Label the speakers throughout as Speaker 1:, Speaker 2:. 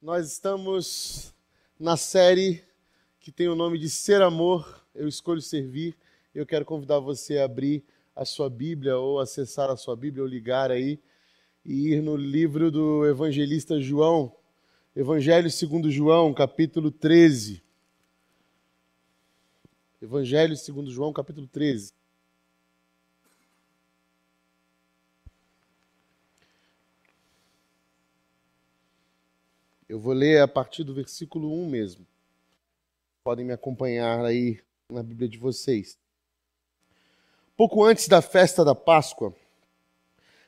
Speaker 1: Nós estamos na série que tem o nome de Ser Amor, Eu Escolho Servir. Eu quero convidar você a abrir a sua Bíblia ou acessar a sua Bíblia ou ligar aí e ir no livro do evangelista João, Evangelho segundo João, capítulo 13. Evangelho segundo João, capítulo 13. Eu vou ler a partir do versículo 1 mesmo. Podem me acompanhar aí na Bíblia de vocês. Pouco antes da festa da Páscoa,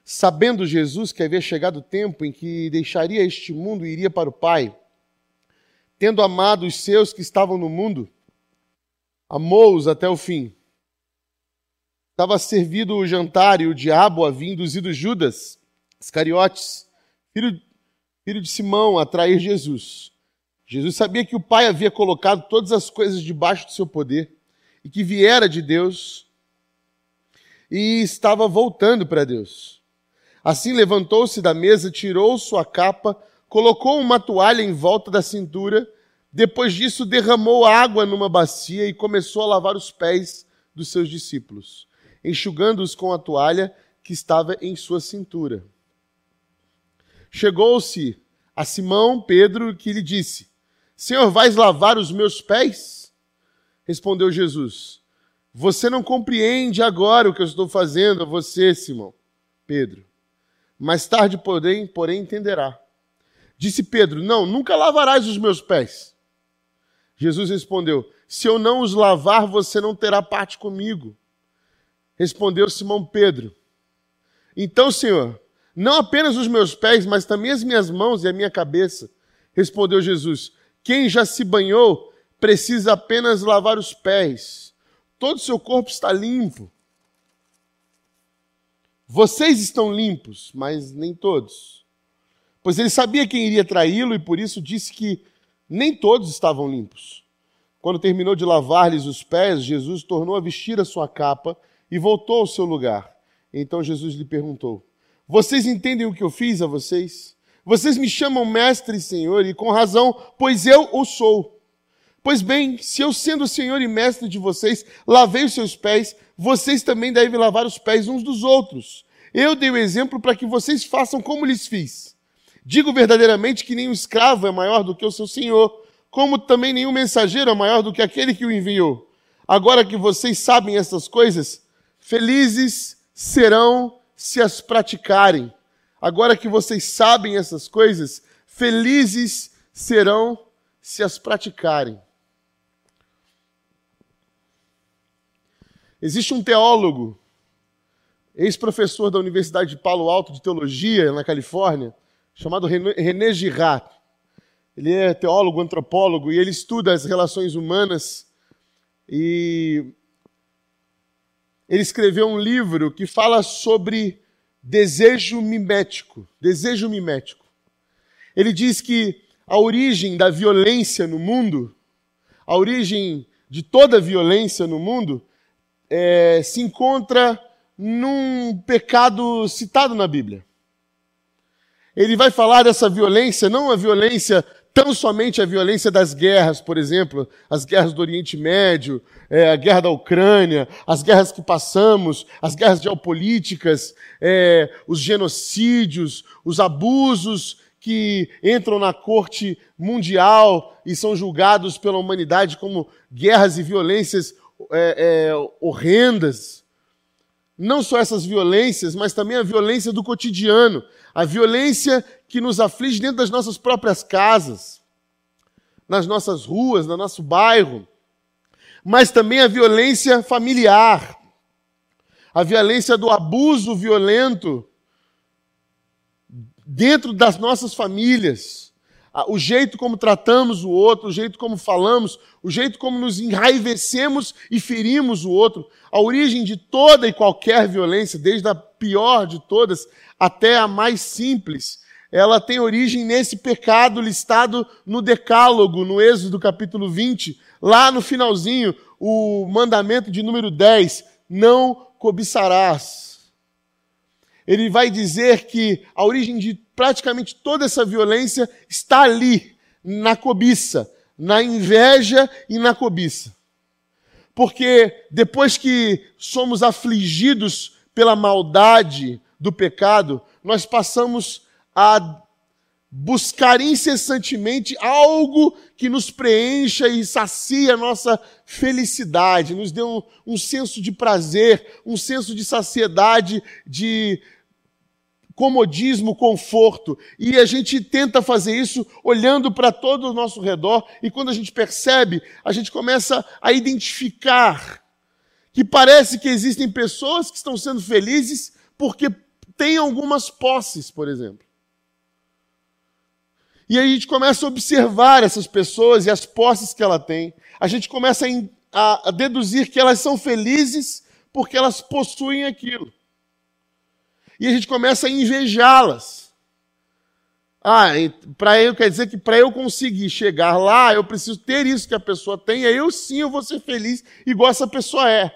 Speaker 1: sabendo Jesus que havia chegado o tempo em que deixaria este mundo e iria para o Pai, tendo amado os seus que estavam no mundo, amou-os até o fim. Estava servido o jantar e o diabo havia induzido Judas Iscariotes, filho filho de Simão, a trair Jesus. Jesus sabia que o Pai havia colocado todas as coisas debaixo do seu poder e que viera de Deus e estava voltando para Deus. Assim levantou-se da mesa, tirou sua capa, colocou uma toalha em volta da cintura, depois disso derramou água numa bacia e começou a lavar os pés dos seus discípulos, enxugando-os com a toalha que estava em sua cintura. Chegou-se a Simão Pedro que lhe disse: Senhor, vais lavar os meus pés? Respondeu Jesus: Você não compreende agora o que eu estou fazendo a você, Simão. Pedro. Mais tarde, porém, porém entenderá. Disse Pedro: Não, nunca lavarás os meus pés. Jesus respondeu: Se eu não os lavar, você não terá parte comigo. Respondeu Simão Pedro: Então, Senhor, não apenas os meus pés, mas também as minhas mãos e a minha cabeça. Respondeu Jesus: Quem já se banhou precisa apenas lavar os pés. Todo o seu corpo está limpo. Vocês estão limpos, mas nem todos. Pois ele sabia quem iria traí-lo e por isso disse que nem todos estavam limpos. Quando terminou de lavar-lhes os pés, Jesus tornou a vestir a sua capa e voltou ao seu lugar. Então Jesus lhe perguntou: vocês entendem o que eu fiz a vocês? Vocês me chamam mestre e senhor, e com razão, pois eu o sou. Pois bem, se eu, sendo senhor e mestre de vocês, lavei os seus pés, vocês também devem lavar os pés uns dos outros. Eu dei o exemplo para que vocês façam como lhes fiz. Digo verdadeiramente que nenhum escravo é maior do que o seu senhor, como também nenhum mensageiro é maior do que aquele que o enviou. Agora que vocês sabem essas coisas, felizes serão se as praticarem. Agora que vocês sabem essas coisas, felizes serão se as praticarem. Existe um teólogo, ex-professor da Universidade de Palo Alto de Teologia, na Califórnia, chamado René Girard. Ele é teólogo, antropólogo, e ele estuda as relações humanas e ele escreveu um livro que fala sobre desejo mimético. Desejo mimético. Ele diz que a origem da violência no mundo, a origem de toda violência no mundo, é, se encontra num pecado citado na Bíblia. Ele vai falar dessa violência, não a violência tão somente a violência das guerras, por exemplo, as guerras do Oriente Médio, é, a guerra da Ucrânia, as guerras que passamos, as guerras geopolíticas, é, os genocídios, os abusos que entram na corte mundial e são julgados pela humanidade como guerras e violências é, é horrendas. Não só essas violências, mas também a violência do cotidiano, a violência que nos aflige dentro das nossas próprias casas, nas nossas ruas, no nosso bairro, mas também a violência familiar, a violência do abuso violento dentro das nossas famílias, o jeito como tratamos o outro, o jeito como falamos, o jeito como nos enraivecemos e ferimos o outro, a origem de toda e qualquer violência, desde a pior de todas até a mais simples, ela tem origem nesse pecado listado no Decálogo, no Êxodo capítulo 20, lá no finalzinho, o mandamento de número 10, não cobiçarás. Ele vai dizer que a origem de praticamente toda essa violência está ali, na cobiça, na inveja e na cobiça. Porque depois que somos afligidos pela maldade do pecado, nós passamos a buscar incessantemente algo que nos preencha e sacia a nossa felicidade, nos dê um, um senso de prazer, um senso de saciedade, de comodismo, conforto. E a gente tenta fazer isso olhando para todo o nosso redor, e quando a gente percebe, a gente começa a identificar que parece que existem pessoas que estão sendo felizes porque têm algumas posses, por exemplo. E a gente começa a observar essas pessoas e as posses que ela tem. A gente começa a, a deduzir que elas são felizes porque elas possuem aquilo. E a gente começa a invejá-las. Ah, para eu quer dizer que para eu conseguir chegar lá, eu preciso ter isso que a pessoa tem, aí eu sim eu vou ser feliz igual essa pessoa é.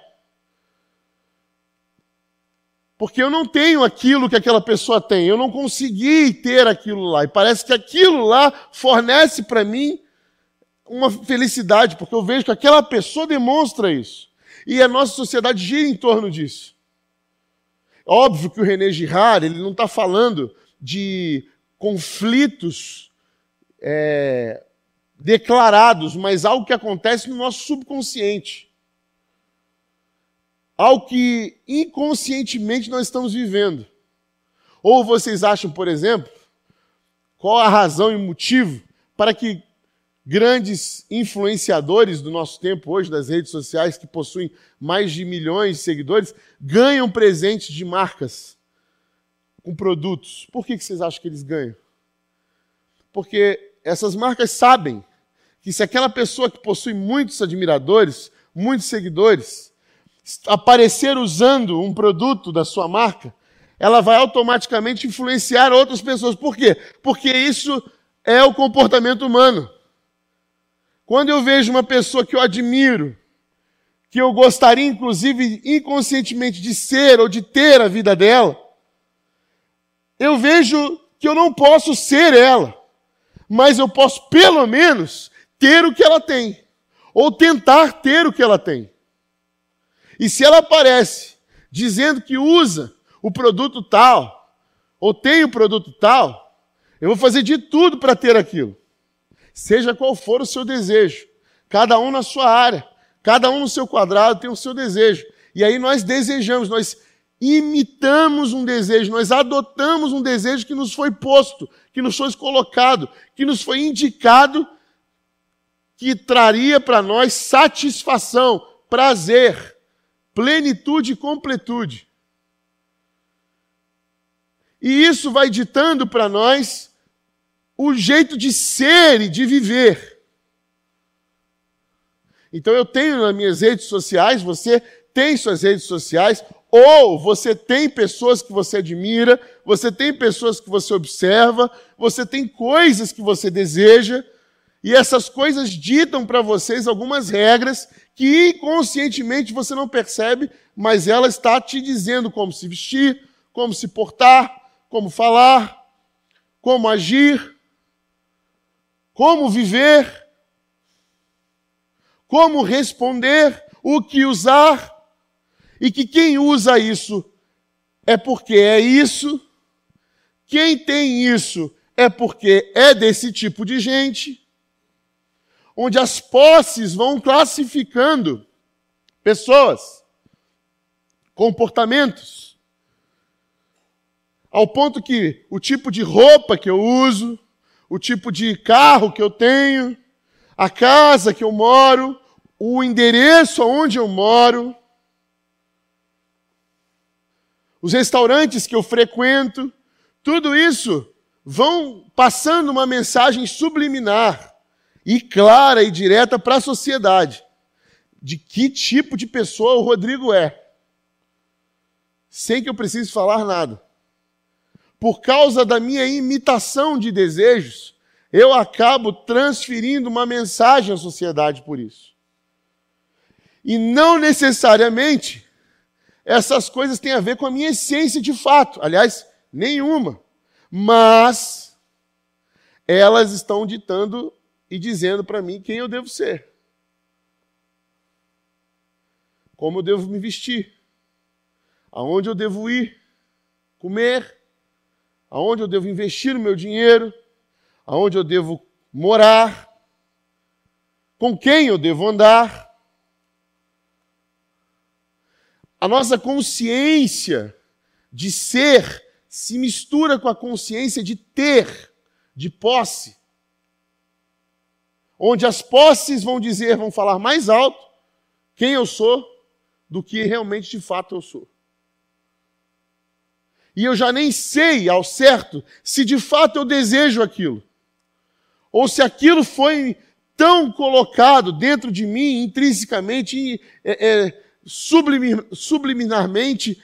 Speaker 1: Porque eu não tenho aquilo que aquela pessoa tem, eu não consegui ter aquilo lá. E parece que aquilo lá fornece para mim uma felicidade, porque eu vejo que aquela pessoa demonstra isso. E a nossa sociedade gira em torno disso. Óbvio que o René Girard, ele não está falando de conflitos é, declarados, mas algo que acontece no nosso subconsciente ao que inconscientemente nós estamos vivendo. Ou vocês acham, por exemplo, qual a razão e motivo para que grandes influenciadores do nosso tempo hoje, das redes sociais, que possuem mais de milhões de seguidores, ganham presentes de marcas com produtos? Por que vocês acham que eles ganham? Porque essas marcas sabem que se aquela pessoa que possui muitos admiradores, muitos seguidores, aparecer usando um produto da sua marca, ela vai automaticamente influenciar outras pessoas. Por quê? Porque isso é o comportamento humano. Quando eu vejo uma pessoa que eu admiro, que eu gostaria, inclusive, inconscientemente de ser ou de ter a vida dela, eu vejo que eu não posso ser ela, mas eu posso, pelo menos, ter o que ela tem, ou tentar ter o que ela tem. E se ela aparece dizendo que usa o produto tal, ou tem o produto tal, eu vou fazer de tudo para ter aquilo. Seja qual for o seu desejo. Cada um na sua área, cada um no seu quadrado tem o seu desejo. E aí nós desejamos, nós imitamos um desejo, nós adotamos um desejo que nos foi posto, que nos foi colocado, que nos foi indicado, que traria para nós satisfação, prazer plenitude e completude. E isso vai ditando para nós o jeito de ser e de viver. Então eu tenho nas minhas redes sociais, você tem suas redes sociais, ou você tem pessoas que você admira, você tem pessoas que você observa, você tem coisas que você deseja, e essas coisas ditam para vocês algumas regras que inconscientemente você não percebe, mas ela está te dizendo como se vestir, como se portar, como falar, como agir, como viver, como responder, o que usar, e que quem usa isso é porque é isso, quem tem isso é porque é desse tipo de gente onde as posses vão classificando pessoas, comportamentos, ao ponto que o tipo de roupa que eu uso, o tipo de carro que eu tenho, a casa que eu moro, o endereço onde eu moro, os restaurantes que eu frequento, tudo isso vão passando uma mensagem subliminar e clara e direta para a sociedade de que tipo de pessoa o Rodrigo é, sem que eu precise falar nada. Por causa da minha imitação de desejos, eu acabo transferindo uma mensagem à sociedade por isso. E não necessariamente essas coisas têm a ver com a minha essência de fato. Aliás, nenhuma. mas elas estão ditando e dizendo para mim quem eu devo ser, como eu devo me vestir, aonde eu devo ir, comer, aonde eu devo investir o meu dinheiro, aonde eu devo morar, com quem eu devo andar. A nossa consciência de ser se mistura com a consciência de ter, de posse. Onde as posses vão dizer, vão falar mais alto quem eu sou do que realmente de fato eu sou. E eu já nem sei ao certo se de fato eu desejo aquilo. Ou se aquilo foi tão colocado dentro de mim, intrinsecamente, é, é, subliminarmente,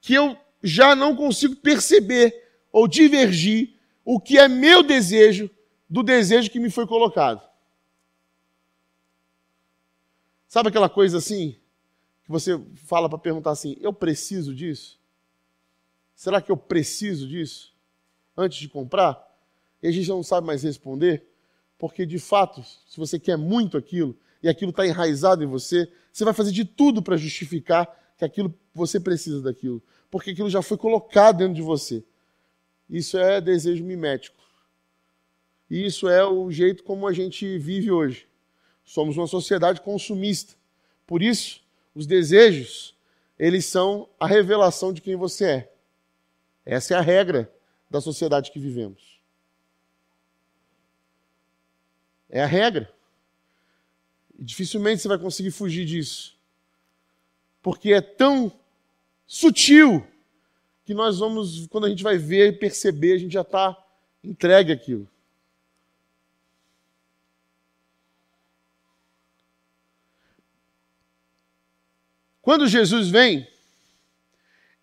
Speaker 1: que eu já não consigo perceber ou divergir o que é meu desejo do desejo que me foi colocado. Sabe aquela coisa assim, que você fala para perguntar assim: eu preciso disso? Será que eu preciso disso? Antes de comprar? E a gente não sabe mais responder, porque de fato, se você quer muito aquilo e aquilo está enraizado em você, você vai fazer de tudo para justificar que aquilo você precisa daquilo, porque aquilo já foi colocado dentro de você. Isso é desejo mimético. E isso é o jeito como a gente vive hoje. Somos uma sociedade consumista. Por isso, os desejos, eles são a revelação de quem você é. Essa é a regra da sociedade que vivemos. É a regra. Dificilmente você vai conseguir fugir disso. Porque é tão sutil que nós vamos, quando a gente vai ver e perceber, a gente já está entregue aquilo. Quando Jesus vem,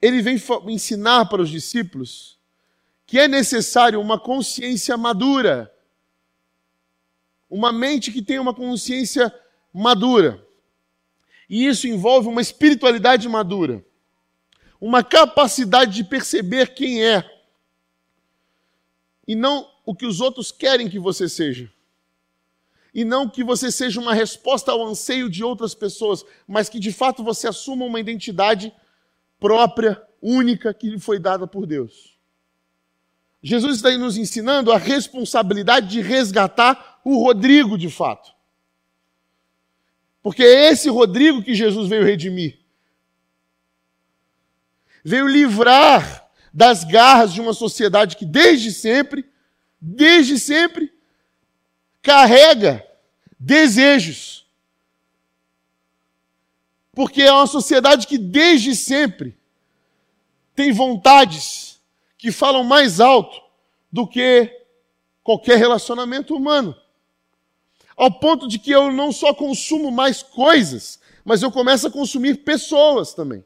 Speaker 1: ele vem ensinar para os discípulos que é necessário uma consciência madura, uma mente que tenha uma consciência madura. E isso envolve uma espiritualidade madura, uma capacidade de perceber quem é e não o que os outros querem que você seja. E não que você seja uma resposta ao anseio de outras pessoas, mas que de fato você assuma uma identidade própria, única, que lhe foi dada por Deus. Jesus está aí nos ensinando a responsabilidade de resgatar o Rodrigo de fato. Porque é esse Rodrigo que Jesus veio redimir. Veio livrar das garras de uma sociedade que desde sempre, desde sempre, carrega desejos. Porque é uma sociedade que desde sempre tem vontades que falam mais alto do que qualquer relacionamento humano ao ponto de que eu não só consumo mais coisas, mas eu começo a consumir pessoas também.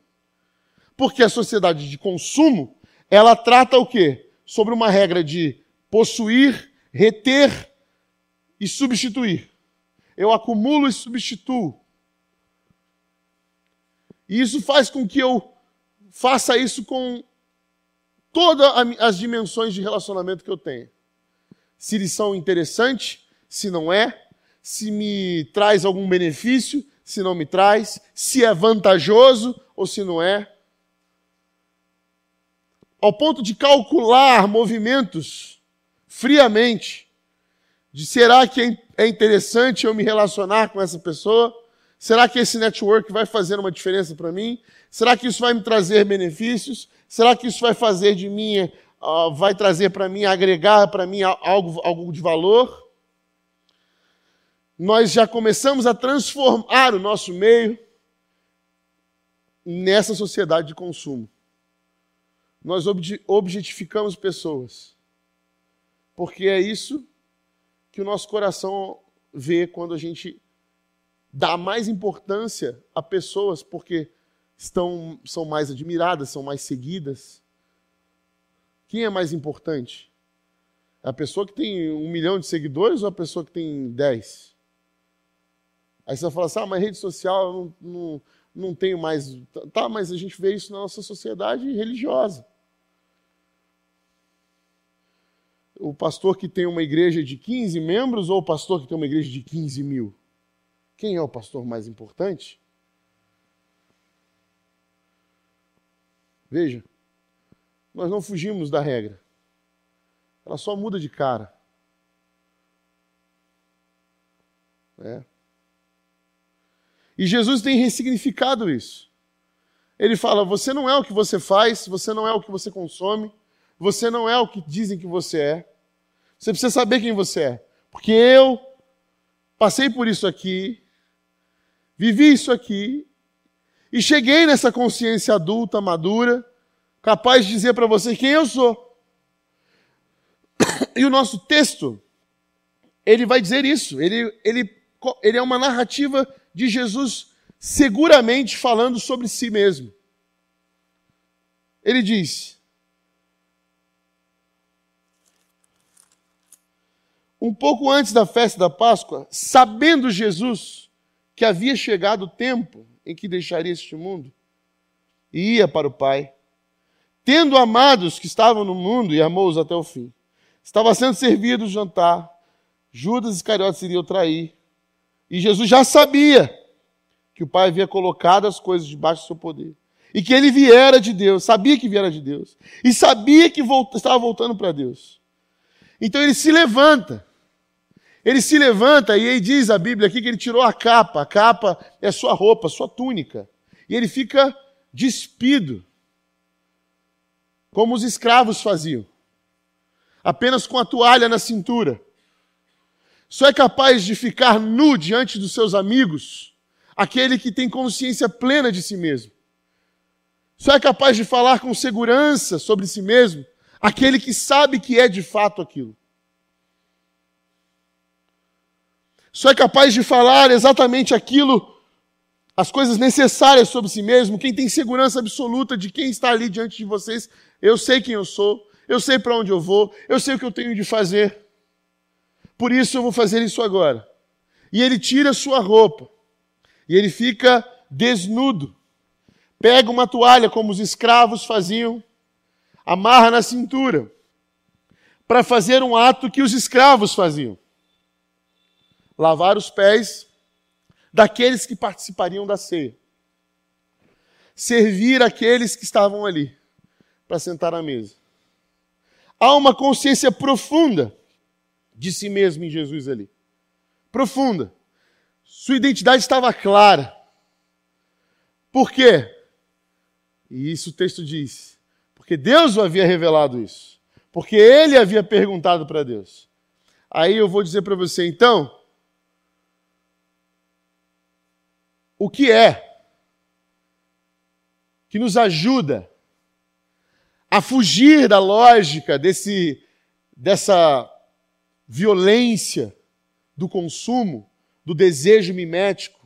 Speaker 1: Porque a sociedade de consumo, ela trata o quê? Sobre uma regra de possuir, reter e substituir. Eu acumulo e substituo. E isso faz com que eu faça isso com todas as dimensões de relacionamento que eu tenho. Se eles são interessantes, se não é, se me traz algum benefício, se não me traz, se é vantajoso ou se não é. Ao ponto de calcular movimentos friamente, de será que é interessante eu me relacionar com essa pessoa? Será que esse network vai fazer uma diferença para mim? Será que isso vai me trazer benefícios? Será que isso vai fazer de mim, uh, vai trazer para mim, agregar para mim algo, algo de valor? nós já começamos a transformar o nosso meio nessa sociedade de consumo. Nós objetificamos pessoas. Porque é isso que o nosso coração vê quando a gente dá mais importância a pessoas porque estão, são mais admiradas, são mais seguidas. Quem é mais importante? A pessoa que tem um milhão de seguidores ou a pessoa que tem dez? Aí você vai falar assim, ah, mas rede social eu não, não, não tenho mais. Tá, mas a gente vê isso na nossa sociedade religiosa. o pastor que tem uma igreja de 15 membros ou o pastor que tem uma igreja de 15 mil? Quem é o pastor mais importante? Veja, nós não fugimos da regra. Ela só muda de cara. É. E Jesus tem ressignificado isso. Ele fala: você não é o que você faz, você não é o que você consome, você não é o que dizem que você é. Você precisa saber quem você é. Porque eu passei por isso aqui, vivi isso aqui, e cheguei nessa consciência adulta, madura, capaz de dizer para você quem eu sou. E o nosso texto, ele vai dizer isso. Ele, ele, ele é uma narrativa de Jesus seguramente falando sobre si mesmo. Ele diz: Um pouco antes da festa da Páscoa, sabendo Jesus que havia chegado o tempo em que deixaria este mundo e ia para o Pai, tendo amados que estavam no mundo e amou-os até o fim. Estava sendo servido o jantar, Judas Iscariotes iria o trair, e Jesus já sabia que o Pai havia colocado as coisas debaixo do seu poder. E que ele viera de Deus, sabia que viera de Deus. E sabia que estava voltando para Deus. Então ele se levanta. Ele se levanta e aí diz a Bíblia aqui que ele tirou a capa. A capa é sua roupa, sua túnica. E ele fica despido. Como os escravos faziam. Apenas com a toalha na cintura. Só é capaz de ficar nu diante dos seus amigos aquele que tem consciência plena de si mesmo. Só é capaz de falar com segurança sobre si mesmo aquele que sabe que é de fato aquilo. Só é capaz de falar exatamente aquilo, as coisas necessárias sobre si mesmo, quem tem segurança absoluta de quem está ali diante de vocês. Eu sei quem eu sou, eu sei para onde eu vou, eu sei o que eu tenho de fazer. Por isso eu vou fazer isso agora. E ele tira sua roupa. E ele fica desnudo. Pega uma toalha, como os escravos faziam, amarra na cintura, para fazer um ato que os escravos faziam: lavar os pés daqueles que participariam da ceia, servir aqueles que estavam ali para sentar à mesa. Há uma consciência profunda de si mesmo em Jesus ali. Profunda. Sua identidade estava clara. Por quê? E isso o texto diz. Porque Deus o havia revelado isso. Porque ele havia perguntado para Deus. Aí eu vou dizer para você, então, o que é que nos ajuda a fugir da lógica desse, dessa violência do consumo, do desejo mimético,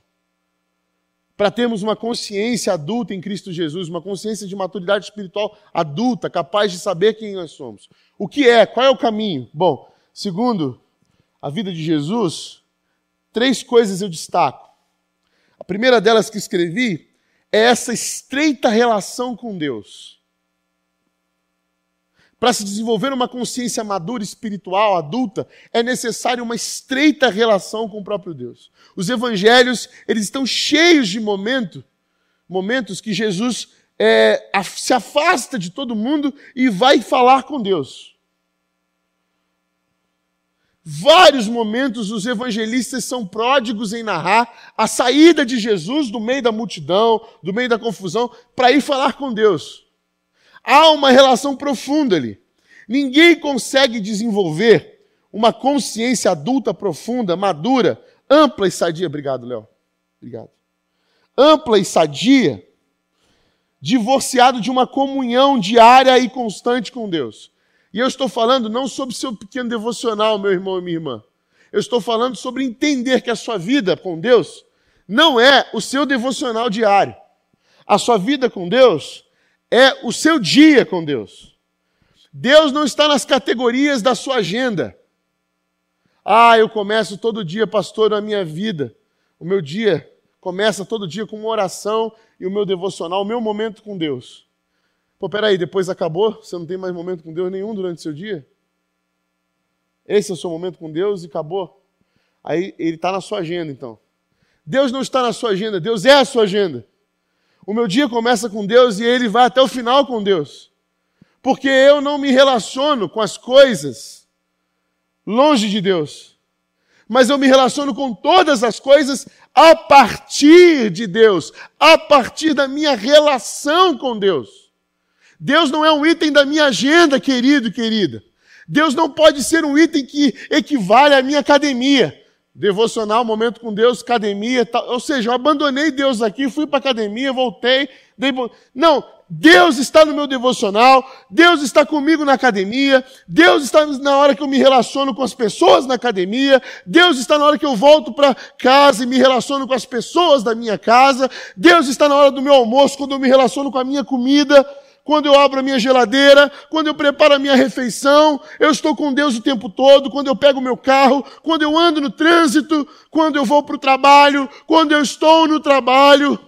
Speaker 1: para termos uma consciência adulta em Cristo Jesus, uma consciência de maturidade espiritual adulta, capaz de saber quem nós somos. O que é? Qual é o caminho? Bom, segundo a vida de Jesus, três coisas eu destaco. A primeira delas que escrevi é essa estreita relação com Deus para se desenvolver uma consciência madura, espiritual, adulta, é necessário uma estreita relação com o próprio Deus. Os evangelhos, eles estão cheios de momento, momentos que Jesus é, se afasta de todo mundo e vai falar com Deus. Vários momentos os evangelistas são pródigos em narrar a saída de Jesus do meio da multidão, do meio da confusão, para ir falar com Deus. Há uma relação profunda ali. Ninguém consegue desenvolver uma consciência adulta profunda, madura, ampla e sadia. Obrigado, Léo. Obrigado. Ampla e sadia, divorciado de uma comunhão diária e constante com Deus. E eu estou falando não sobre seu pequeno devocional, meu irmão e minha irmã. Eu estou falando sobre entender que a sua vida com Deus não é o seu devocional diário. A sua vida com Deus é o seu dia com Deus. Deus não está nas categorias da sua agenda. Ah, eu começo todo dia, pastor, a minha vida. O meu dia começa todo dia com uma oração e o meu devocional, o meu momento com Deus. Pô, peraí, depois acabou? Você não tem mais momento com Deus nenhum durante o seu dia? Esse é o seu momento com Deus e acabou. Aí ele está na sua agenda, então. Deus não está na sua agenda, Deus é a sua agenda. O meu dia começa com Deus e ele vai até o final com Deus. Porque eu não me relaciono com as coisas longe de Deus. Mas eu me relaciono com todas as coisas a partir de Deus, a partir da minha relação com Deus. Deus não é um item da minha agenda, querido e querida. Deus não pode ser um item que equivale à minha academia. Devocional, momento com Deus, academia, tal. ou seja, eu abandonei Deus aqui, fui para academia, voltei. Dei... Não, Deus está no meu devocional, Deus está comigo na academia, Deus está na hora que eu me relaciono com as pessoas na academia, Deus está na hora que eu volto para casa e me relaciono com as pessoas da minha casa, Deus está na hora do meu almoço, quando eu me relaciono com a minha comida quando eu abro a minha geladeira, quando eu preparo a minha refeição, eu estou com Deus o tempo todo, quando eu pego o meu carro, quando eu ando no trânsito, quando eu vou para o trabalho, quando eu estou no trabalho.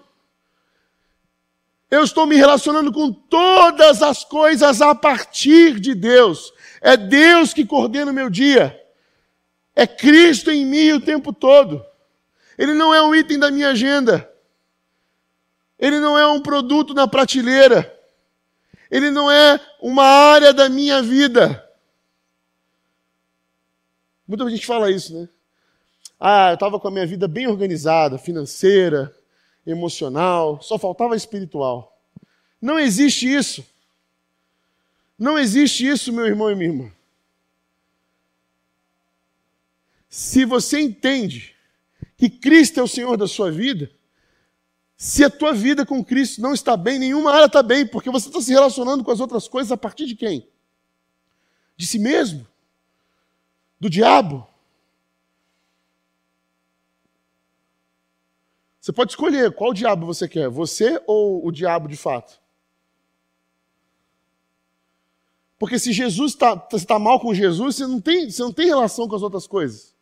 Speaker 1: Eu estou me relacionando com todas as coisas a partir de Deus. É Deus que coordena o meu dia. É Cristo em mim o tempo todo. Ele não é um item da minha agenda. Ele não é um produto na prateleira. Ele não é uma área da minha vida. Muita gente fala isso, né? Ah, eu estava com a minha vida bem organizada, financeira, emocional, só faltava espiritual. Não existe isso. Não existe isso, meu irmão e minha irmã. Se você entende que Cristo é o Senhor da sua vida, se a tua vida com Cristo não está bem, nenhuma área está bem, porque você está se relacionando com as outras coisas a partir de quem? De si mesmo? Do diabo? Você pode escolher qual diabo você quer, você ou o diabo de fato. Porque se Jesus está tá mal com Jesus, você não, tem, você não tem relação com as outras coisas.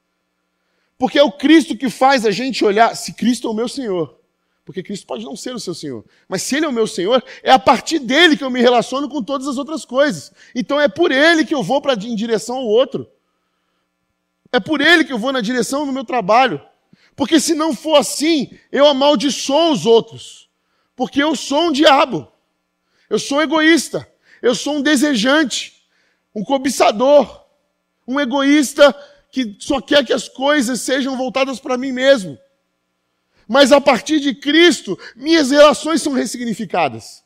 Speaker 1: Porque é o Cristo que faz a gente olhar, se Cristo é o meu Senhor. Porque Cristo pode não ser o seu Senhor. Mas se Ele é o meu Senhor, é a partir dele que eu me relaciono com todas as outras coisas. Então é por Ele que eu vou pra, em direção ao outro. É por Ele que eu vou na direção do meu trabalho. Porque se não for assim, eu amaldiçoo os outros. Porque eu sou um diabo. Eu sou egoísta. Eu sou um desejante. Um cobiçador. Um egoísta que só quer que as coisas sejam voltadas para mim mesmo. Mas a partir de Cristo, minhas relações são ressignificadas.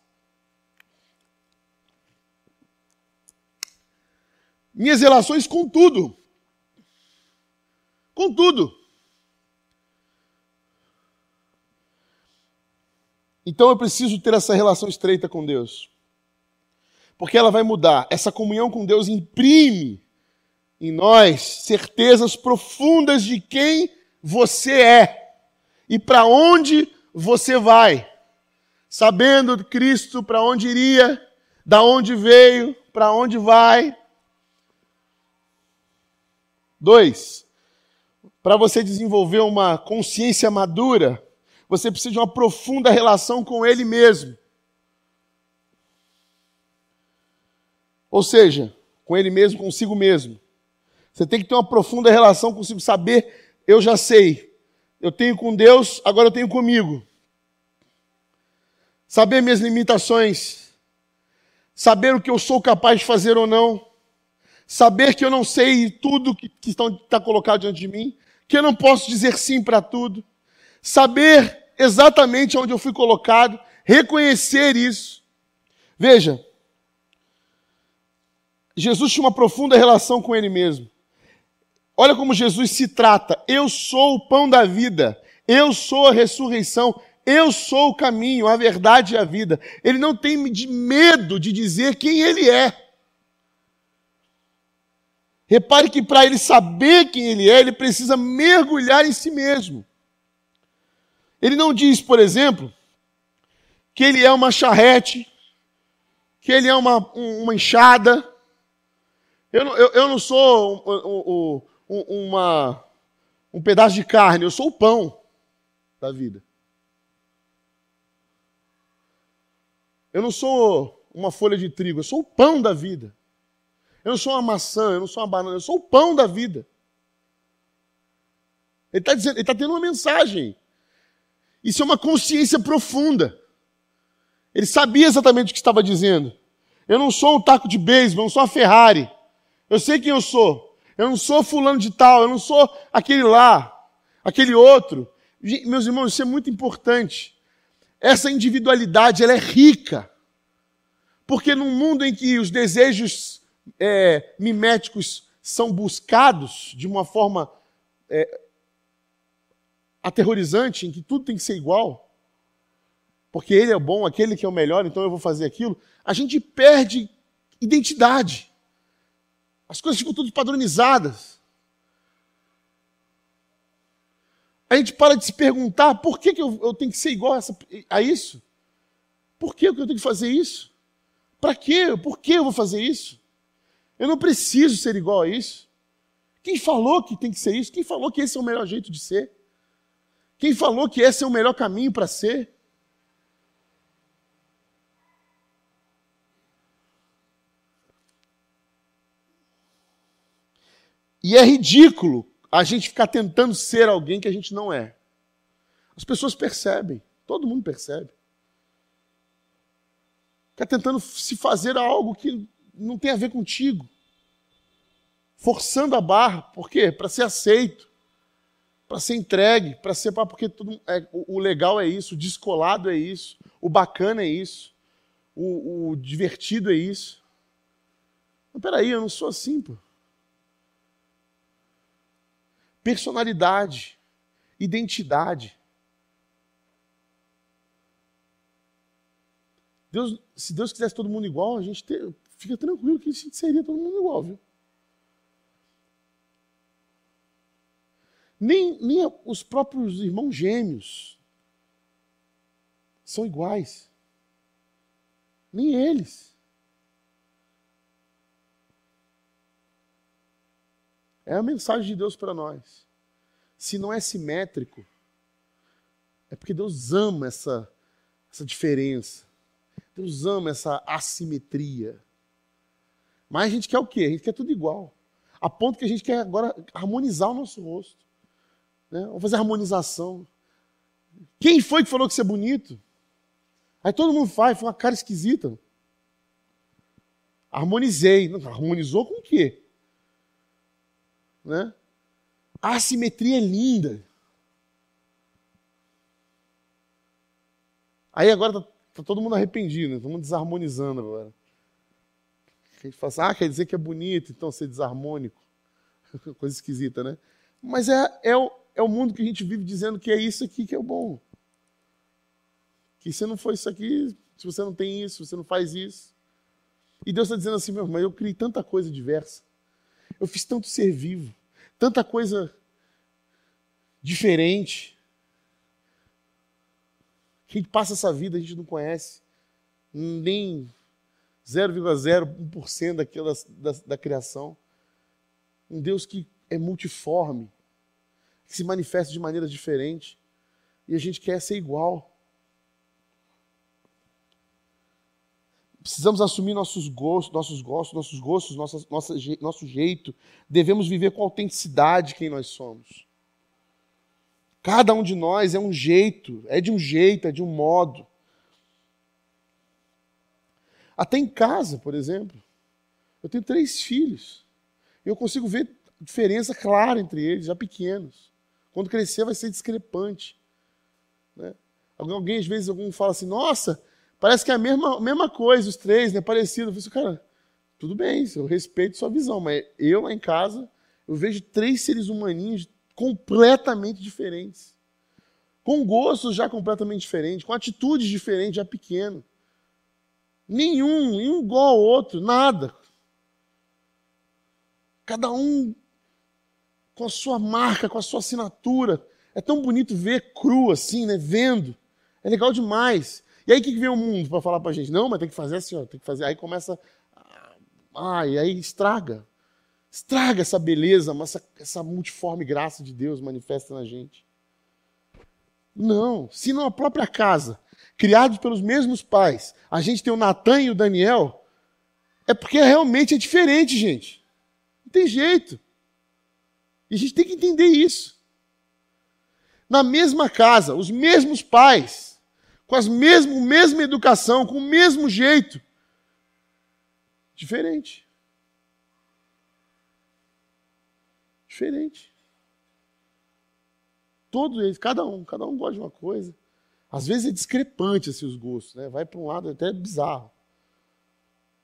Speaker 1: Minhas relações com tudo. Com tudo. Então eu preciso ter essa relação estreita com Deus. Porque ela vai mudar. Essa comunhão com Deus imprime em nós certezas profundas de quem você é e para onde você vai, sabendo Cristo para onde iria, da onde veio, para onde vai. Dois, para você desenvolver uma consciência madura, você precisa de uma profunda relação com Ele mesmo. Ou seja, com Ele mesmo, consigo mesmo. Você tem que ter uma profunda relação consigo, saber, eu já sei, eu tenho com Deus, agora eu tenho comigo. Saber minhas limitações. Saber o que eu sou capaz de fazer ou não. Saber que eu não sei tudo que está colocado diante de mim. Que eu não posso dizer sim para tudo. Saber exatamente onde eu fui colocado. Reconhecer isso. Veja, Jesus tinha uma profunda relação com ele mesmo. Olha como Jesus se trata. Eu sou o pão da vida. Eu sou a ressurreição. Eu sou o caminho, a verdade e a vida. Ele não tem medo de dizer quem ele é. Repare que para ele saber quem ele é, ele precisa mergulhar em si mesmo. Ele não diz, por exemplo, que ele é uma charrete, que ele é uma, uma enxada. Eu, eu, eu não sou o, o, uma, um pedaço de carne, eu sou o pão da vida. Eu não sou uma folha de trigo, eu sou o pão da vida. Eu não sou uma maçã, eu não sou uma banana, eu sou o pão da vida. Ele está dizendo, ele está tendo uma mensagem. Isso é uma consciência profunda. Ele sabia exatamente o que estava dizendo. Eu não sou um taco de beisebol, eu não sou uma Ferrari. Eu sei quem eu sou. Eu não sou fulano de tal, eu não sou aquele lá, aquele outro. Meus irmãos, isso é muito importante. Essa individualidade, ela é rica. Porque num mundo em que os desejos é, miméticos são buscados de uma forma é, aterrorizante, em que tudo tem que ser igual, porque ele é bom, aquele que é o melhor, então eu vou fazer aquilo, a gente perde identidade. As coisas ficam tudo padronizadas. A gente para de se perguntar por que, que eu, eu tenho que ser igual a, essa, a isso? Por que, eu tenho que fazer isso? Para quê? Por que eu vou fazer isso? Eu não preciso ser igual a isso. Quem falou que tem que ser isso? Quem falou que esse é o melhor jeito de ser? Quem falou que esse é o melhor caminho para ser? E é ridículo a gente ficar tentando ser alguém que a gente não é. As pessoas percebem, todo mundo percebe. Ficar tentando se fazer algo que não tem a ver contigo. Forçando a barra, por quê? Para ser aceito, para ser entregue, para ser. Porque tudo, é, o legal é isso, o descolado é isso, o bacana é isso, o, o divertido é isso. Mas peraí, eu não sou assim, pô. Personalidade, identidade. Deus, se Deus quisesse todo mundo igual, a gente ter, fica tranquilo que seria todo mundo igual, viu? Nem, nem os próprios irmãos gêmeos são iguais. Nem eles. É a mensagem de Deus para nós. Se não é simétrico, é porque Deus ama essa, essa diferença. Deus ama essa assimetria. Mas a gente quer o quê? A gente quer tudo igual. A ponto que a gente quer agora harmonizar o nosso rosto. Né? Vamos fazer harmonização. Quem foi que falou que isso é bonito? Aí todo mundo faz, foi uma cara esquisita. Harmonizei. Harmonizou com o quê? Né? A assimetria é linda. Aí agora tá, tá todo mundo arrependido, né? todo mundo desarmonizando agora. A gente fala assim, ah, quer dizer que é bonito, então ser desarmônico. Coisa esquisita, né? Mas é, é, o, é o mundo que a gente vive dizendo que é isso aqui que é o bom. Que se não for isso aqui, se você não tem isso, você não faz isso. E Deus está dizendo assim, meu irmão, eu criei tanta coisa diversa. Eu fiz tanto ser vivo tanta coisa diferente. Quem passa essa vida a gente não conhece, nem 0,01% daquela da, da criação. Um Deus que é multiforme, que se manifesta de maneira diferente, e a gente quer ser igual. Precisamos assumir nossos gostos, nossos gostos, nossos gostos, nossa, nossa, nosso jeito. Devemos viver com autenticidade quem nós somos. Cada um de nós é um jeito, é de um jeito, é de um modo. Até em casa, por exemplo. Eu tenho três filhos. E eu consigo ver diferença clara entre eles, já pequenos. Quando crescer vai ser discrepante. Né? Alguém, às vezes, algum fala assim, nossa, Parece que é a mesma, mesma coisa, os três, né? Parecido. Eu falei assim, cara, tudo bem, eu respeito sua visão, mas eu lá em casa, eu vejo três seres humaninhos completamente diferentes. Com gostos já completamente diferentes, com atitudes diferentes, já pequeno. Nenhum, nenhum igual ao outro, nada. Cada um com a sua marca, com a sua assinatura. É tão bonito ver cru assim, né? Vendo. É legal demais. E aí o que vem o mundo para falar para a gente? Não, mas tem que fazer assim, ó, tem que fazer. Aí começa. Ah, e aí estraga. Estraga essa beleza, essa, essa multiforme graça de Deus manifesta na gente. Não, se na própria casa, criados pelos mesmos pais, a gente tem o Natan e o Daniel, É porque realmente é diferente, gente. Não tem jeito. E a gente tem que entender isso. Na mesma casa, os mesmos pais, com as mesmo, mesma educação, com o mesmo jeito. Diferente. Diferente. Todos eles, cada um, cada um gosta de uma coisa. Às vezes é discrepante assim, os gostos, né? Vai para um lado até bizarro.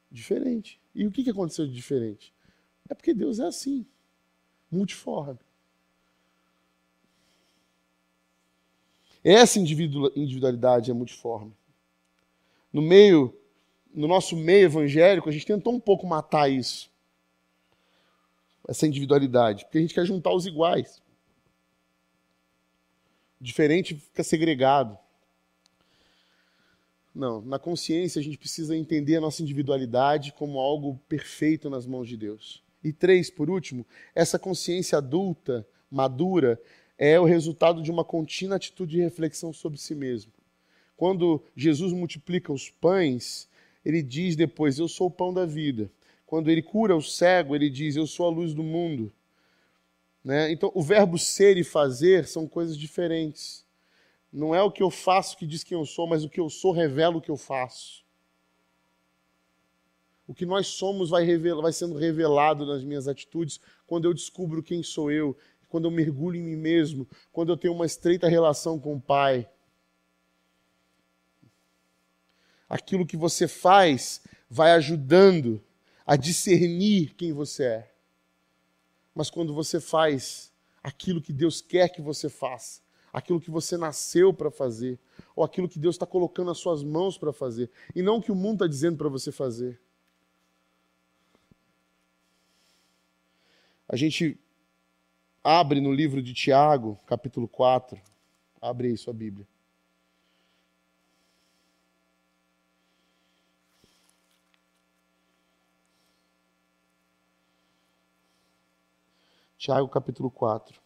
Speaker 1: Diferente. E o que aconteceu de diferente? É porque Deus é assim, multiforme. Essa individualidade é multiforme. No meio, no nosso meio evangélico, a gente tentou um pouco matar isso. Essa individualidade, porque a gente quer juntar os iguais. O diferente fica segregado. Não, na consciência a gente precisa entender a nossa individualidade como algo perfeito nas mãos de Deus. E três, por último, essa consciência adulta, madura, é o resultado de uma contínua atitude de reflexão sobre si mesmo. Quando Jesus multiplica os pães, ele diz depois: Eu sou o pão da vida. Quando ele cura o cego, ele diz: Eu sou a luz do mundo. Né? Então, o verbo ser e fazer são coisas diferentes. Não é o que eu faço que diz quem eu sou, mas o que eu sou revela o que eu faço. O que nós somos vai, vai sendo revelado nas minhas atitudes quando eu descubro quem sou eu quando eu mergulho em mim mesmo, quando eu tenho uma estreita relação com o Pai. Aquilo que você faz vai ajudando a discernir quem você é. Mas quando você faz aquilo que Deus quer que você faça, aquilo que você nasceu para fazer, ou aquilo que Deus está colocando nas suas mãos para fazer, e não o que o mundo está dizendo para você fazer. A gente Abre no livro de Tiago, capítulo 4. Abre aí sua Bíblia. Tiago, capítulo 4.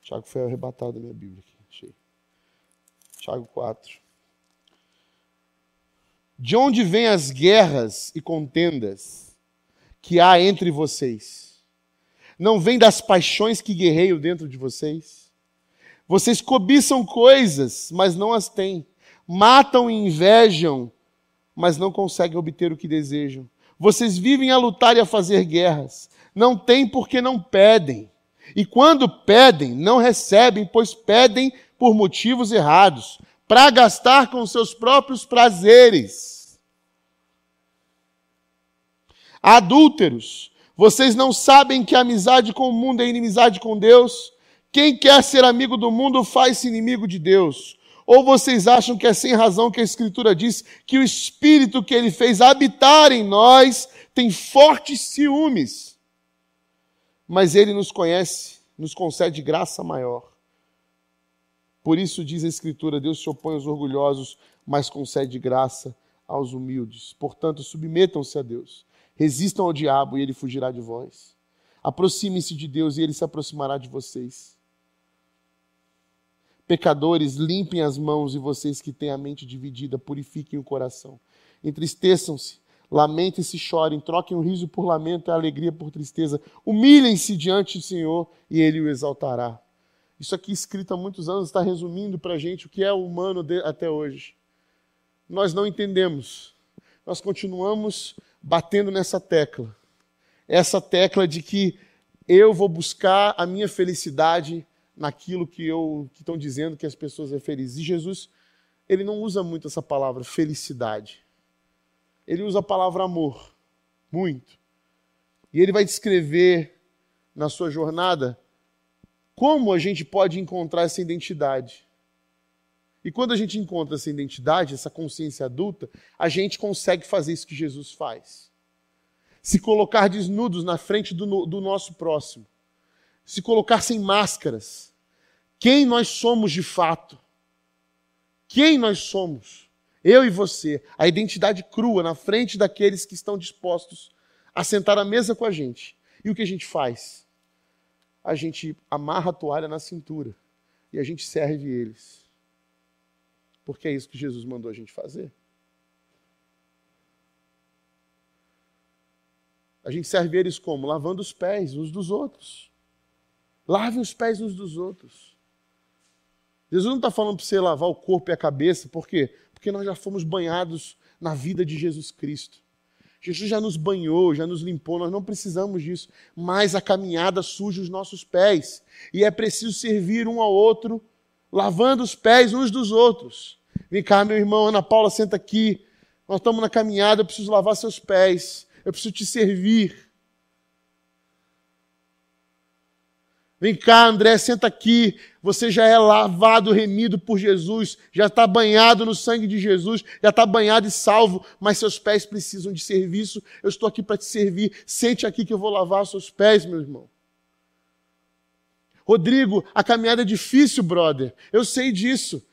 Speaker 1: Tiago foi arrebatado da minha Bíblia aqui. Achei. Tiago 4. De onde vêm as guerras e contendas que há entre vocês? Não vem das paixões que guerreiam dentro de vocês? Vocês cobiçam coisas, mas não as têm. Matam e invejam, mas não conseguem obter o que desejam. Vocês vivem a lutar e a fazer guerras. Não têm porque não pedem. E quando pedem, não recebem, pois pedem por motivos errados, para gastar com seus próprios prazeres. Adúlteros, vocês não sabem que a amizade com o mundo é inimizade com Deus? Quem quer ser amigo do mundo faz-se inimigo de Deus. Ou vocês acham que é sem razão que a Escritura diz que o Espírito que ele fez habitar em nós tem fortes ciúmes? Mas ele nos conhece, nos concede graça maior. Por isso diz a Escritura: Deus se opõe aos orgulhosos, mas concede graça aos humildes. Portanto, submetam-se a Deus. Resistam ao diabo e ele fugirá de vós. Aproximem-se de Deus e ele se aproximará de vocês. Pecadores, limpem as mãos e vocês que têm a mente dividida, purifiquem o coração. Entristeçam-se, lamentem-se, chorem, troquem o riso por lamento e a alegria por tristeza. Humilhem-se diante do Senhor e ele o exaltará. Isso aqui escrito há muitos anos está resumindo para a gente o que é humano de, até hoje. Nós não entendemos. Nós continuamos batendo nessa tecla. Essa tecla de que eu vou buscar a minha felicidade naquilo que eu que estão dizendo que as pessoas é feliz. E Jesus, ele não usa muito essa palavra felicidade. Ele usa a palavra amor, muito. E ele vai descrever na sua jornada como a gente pode encontrar essa identidade? E quando a gente encontra essa identidade, essa consciência adulta, a gente consegue fazer isso que Jesus faz. Se colocar desnudos na frente do, do nosso próximo. Se colocar sem máscaras. Quem nós somos de fato. Quem nós somos. Eu e você. A identidade crua na frente daqueles que estão dispostos a sentar à mesa com a gente. E o que a gente faz? A gente amarra a toalha na cintura e a gente serve eles. Porque é isso que Jesus mandou a gente fazer. A gente serve eles como? Lavando os pés uns dos outros. Lave os pés uns dos outros. Jesus não está falando para você lavar o corpo e a cabeça, por quê? Porque nós já fomos banhados na vida de Jesus Cristo. Jesus já nos banhou, já nos limpou, nós não precisamos disso. Mas a caminhada suja os nossos pés. E é preciso servir um ao outro, lavando os pés uns dos outros. Vem cá, meu irmão, Ana Paula, senta aqui. Nós estamos na caminhada, eu preciso lavar seus pés. Eu preciso te servir. Vem cá, André, senta aqui. Você já é lavado, remido por Jesus, já está banhado no sangue de Jesus, já está banhado e salvo, mas seus pés precisam de serviço. Eu estou aqui para te servir. Sente aqui que eu vou lavar os seus pés, meu irmão. Rodrigo, a caminhada é difícil, brother. Eu sei disso.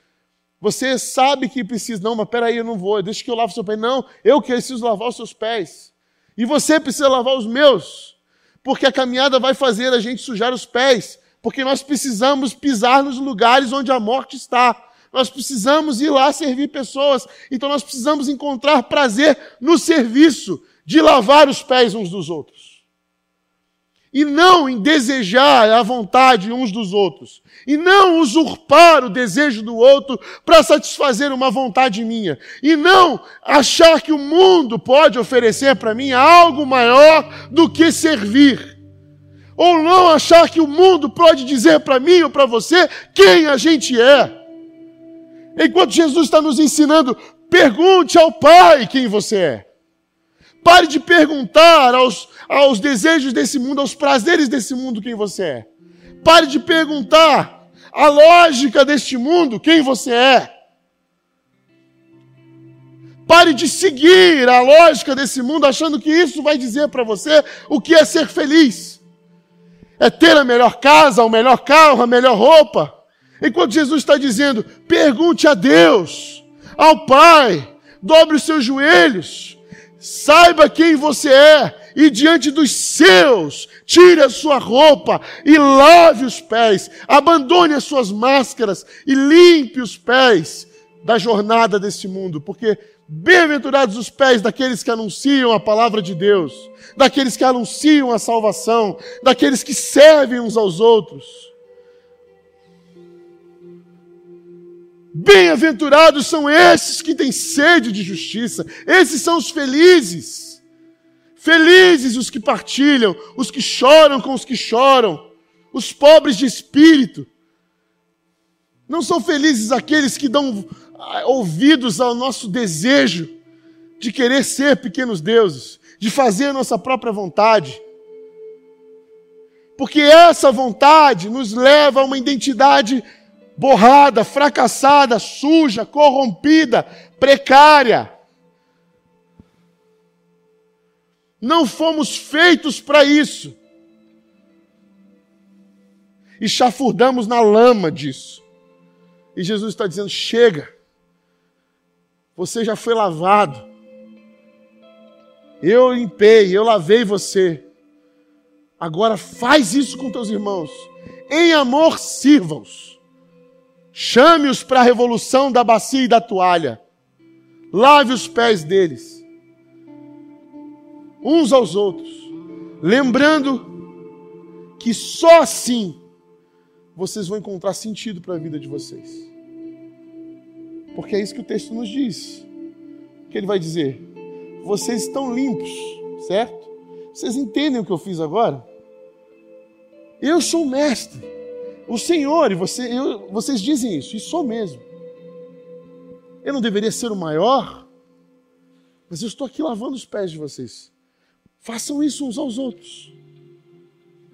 Speaker 1: Você sabe que precisa. Não, mas peraí, eu não vou. Deixa que eu lavo o seu pé. Não, eu preciso lavar os seus pés. E você precisa lavar os meus porque a caminhada vai fazer a gente sujar os pés, porque nós precisamos pisar nos lugares onde a morte está. Nós precisamos ir lá servir pessoas. Então nós precisamos encontrar prazer no serviço de lavar os pés uns dos outros e não em desejar a vontade uns dos outros, e não usurpar o desejo do outro para satisfazer uma vontade minha, e não achar que o mundo pode oferecer para mim algo maior do que servir. Ou não achar que o mundo pode dizer para mim ou para você quem a gente é. Enquanto Jesus está nos ensinando, pergunte ao Pai quem você é. Pare de perguntar aos, aos desejos desse mundo, aos prazeres desse mundo quem você é. Pare de perguntar a lógica deste mundo quem você é. Pare de seguir a lógica desse mundo achando que isso vai dizer para você o que é ser feliz. É ter a melhor casa, o melhor carro, a melhor roupa. Enquanto Jesus está dizendo, pergunte a Deus, ao Pai, dobre os seus joelhos, Saiba quem você é e diante dos seus, tire a sua roupa e lave os pés, abandone as suas máscaras e limpe os pés da jornada deste mundo, porque bem-aventurados os pés daqueles que anunciam a palavra de Deus, daqueles que anunciam a salvação, daqueles que servem uns aos outros. Bem-aventurados são esses que têm sede de justiça, esses são os felizes. Felizes os que partilham, os que choram com os que choram, os pobres de espírito. Não são felizes aqueles que dão ah, ouvidos ao nosso desejo de querer ser pequenos deuses, de fazer a nossa própria vontade. Porque essa vontade nos leva a uma identidade borrada, fracassada, suja, corrompida, precária. Não fomos feitos para isso. E chafurdamos na lama disso. E Jesus está dizendo: chega, você já foi lavado. Eu limpei, eu lavei você. Agora faz isso com teus irmãos. Em amor, sirva-os. Chame-os para a revolução da bacia e da toalha. Lave os pés deles, uns aos outros, lembrando que só assim vocês vão encontrar sentido para a vida de vocês. Porque é isso que o texto nos diz. Que ele vai dizer: vocês estão limpos, certo? Vocês entendem o que eu fiz agora? Eu sou o mestre. O Senhor, e você, eu, vocês dizem isso, e sou mesmo. Eu não deveria ser o maior, mas eu estou aqui lavando os pés de vocês. Façam isso uns aos outros.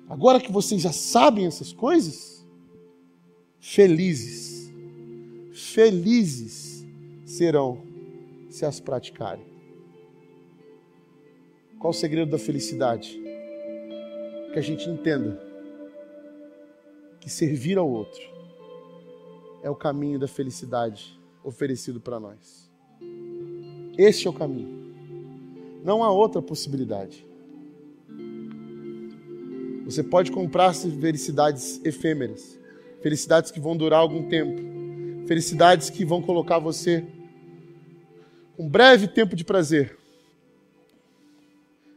Speaker 1: Agora que vocês já sabem essas coisas, felizes, felizes serão se as praticarem. Qual o segredo da felicidade? Que a gente entenda que servir ao outro é o caminho da felicidade oferecido para nós. Este é o caminho. Não há outra possibilidade. Você pode comprar felicidades efêmeras, felicidades que vão durar algum tempo, felicidades que vão colocar você um breve tempo de prazer.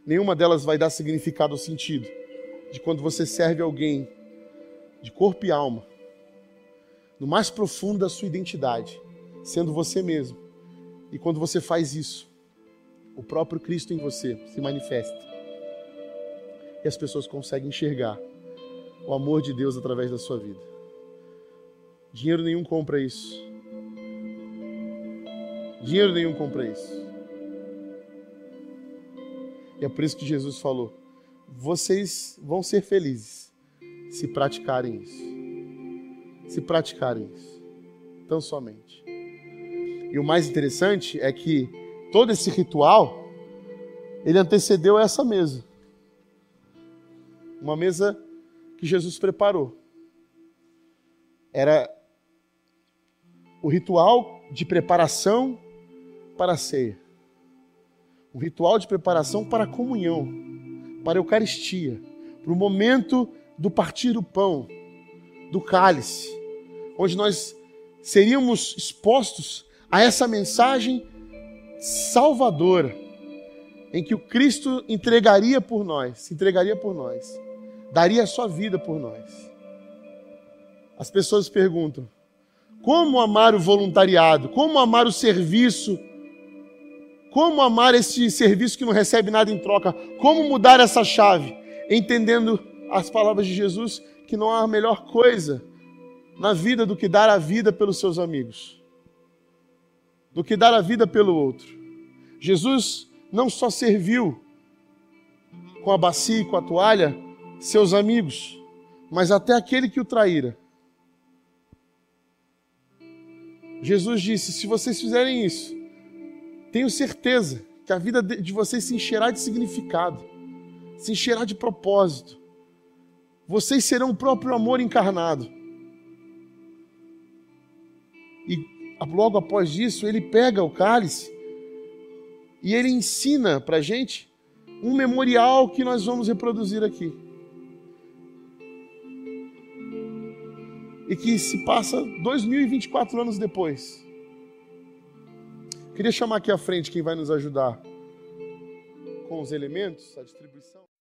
Speaker 1: Nenhuma delas vai dar significado ou sentido de quando você serve alguém de corpo e alma, no mais profundo da sua identidade, sendo você mesmo. E quando você faz isso, o próprio Cristo em você se manifesta. E as pessoas conseguem enxergar o amor de Deus através da sua vida. Dinheiro nenhum compra isso. Dinheiro nenhum compra isso. E é por isso que Jesus falou: vocês vão ser felizes se praticarem isso. Se praticarem isso. Tão somente. E o mais interessante é que todo esse ritual ele antecedeu essa mesa. Uma mesa que Jesus preparou. Era o ritual de preparação para a ceia. Um ritual de preparação para a comunhão, para a Eucaristia, para o momento do partir do pão, do cálice, onde nós seríamos expostos a essa mensagem salvadora, em que o Cristo entregaria por nós, se entregaria por nós, daria a sua vida por nós. As pessoas perguntam: como amar o voluntariado? Como amar o serviço? Como amar esse serviço que não recebe nada em troca? Como mudar essa chave? Entendendo as palavras de Jesus que não há melhor coisa na vida do que dar a vida pelos seus amigos, do que dar a vida pelo outro. Jesus não só serviu com a bacia e com a toalha seus amigos, mas até aquele que o traíra. Jesus disse: se vocês fizerem isso, tenho certeza que a vida de vocês se encherá de significado, se encherá de propósito. Vocês serão o próprio amor encarnado. E logo após isso, ele pega o cálice e ele ensina para gente um memorial que nós vamos reproduzir aqui. E que se passa 2024 anos depois. Queria chamar aqui à frente quem vai nos ajudar com os elementos, a distribuição.